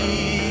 away.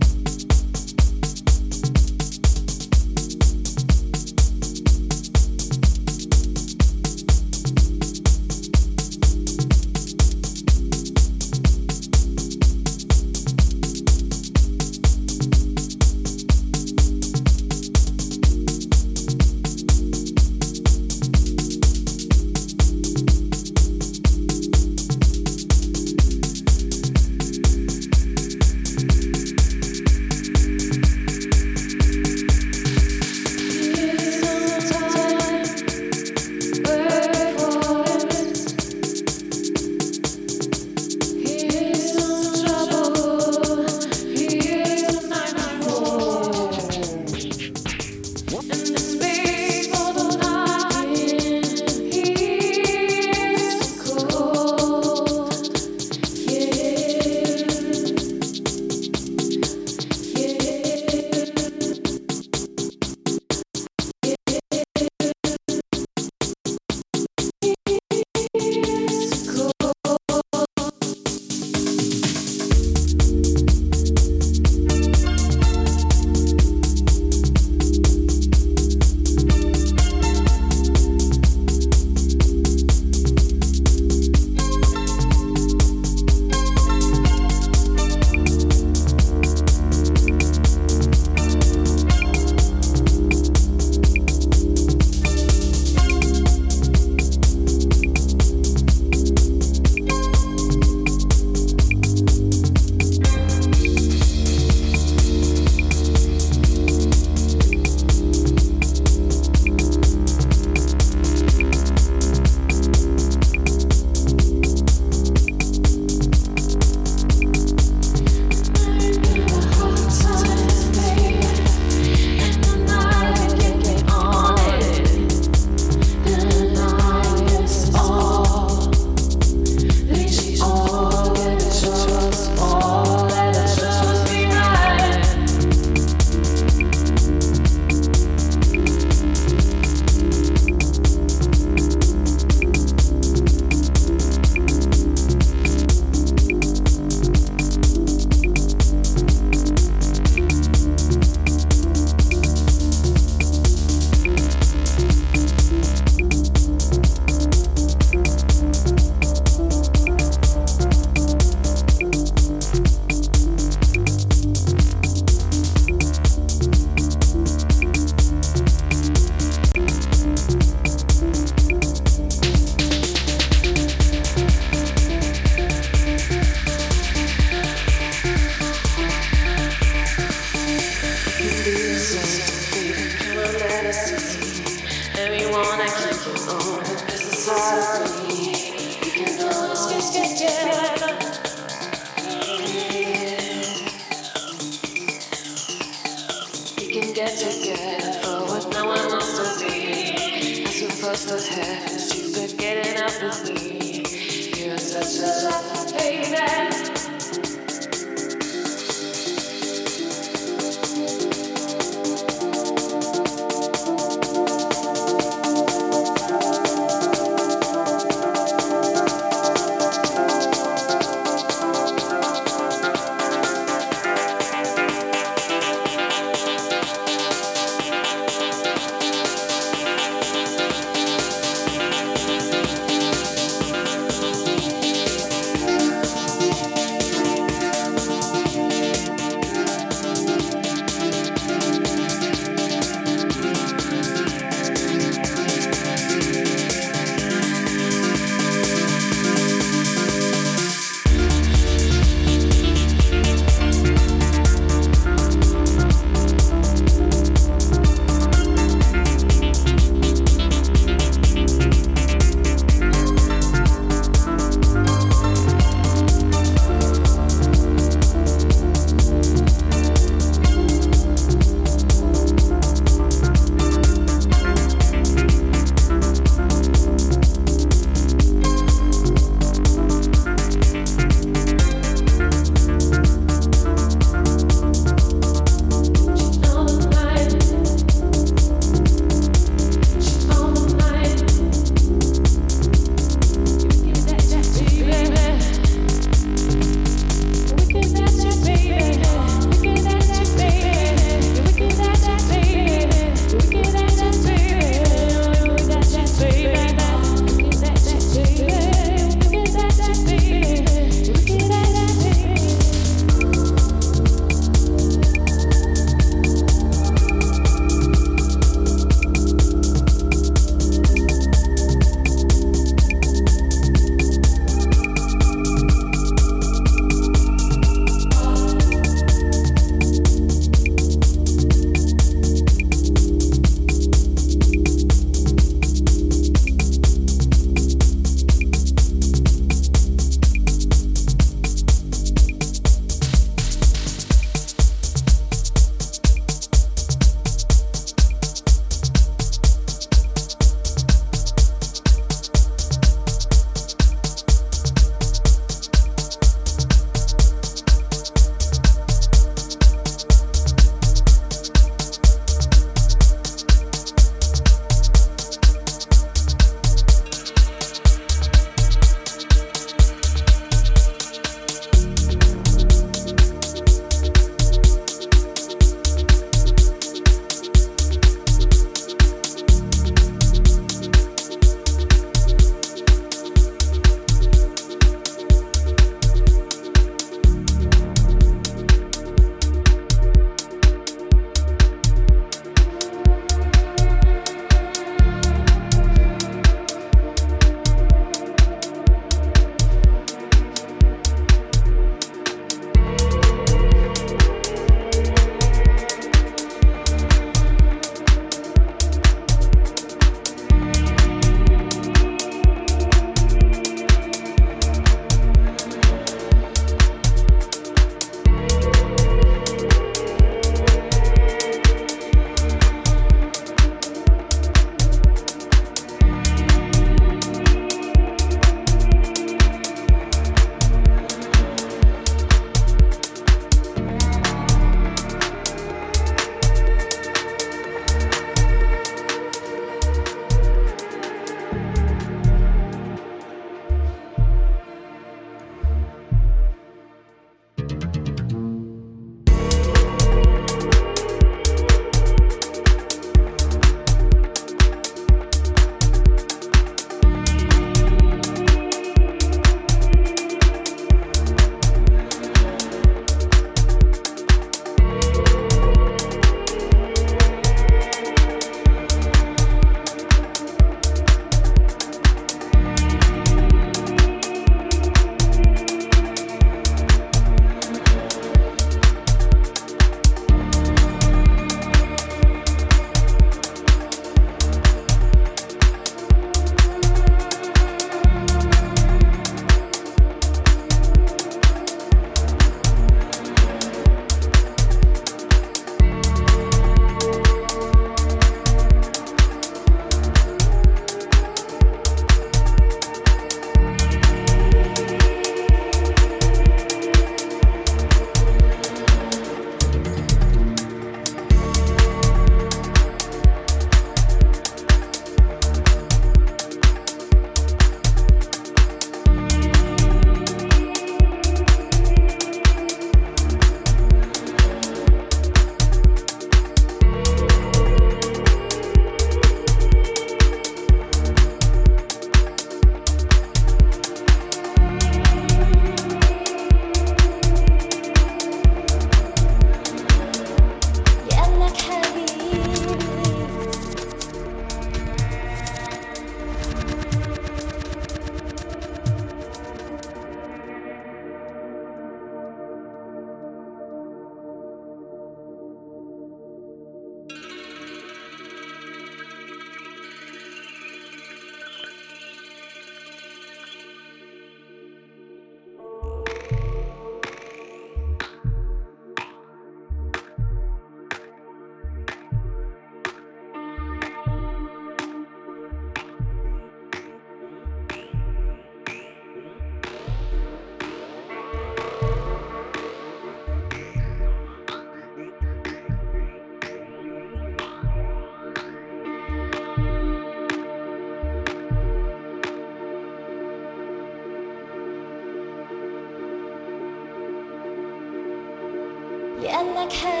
care.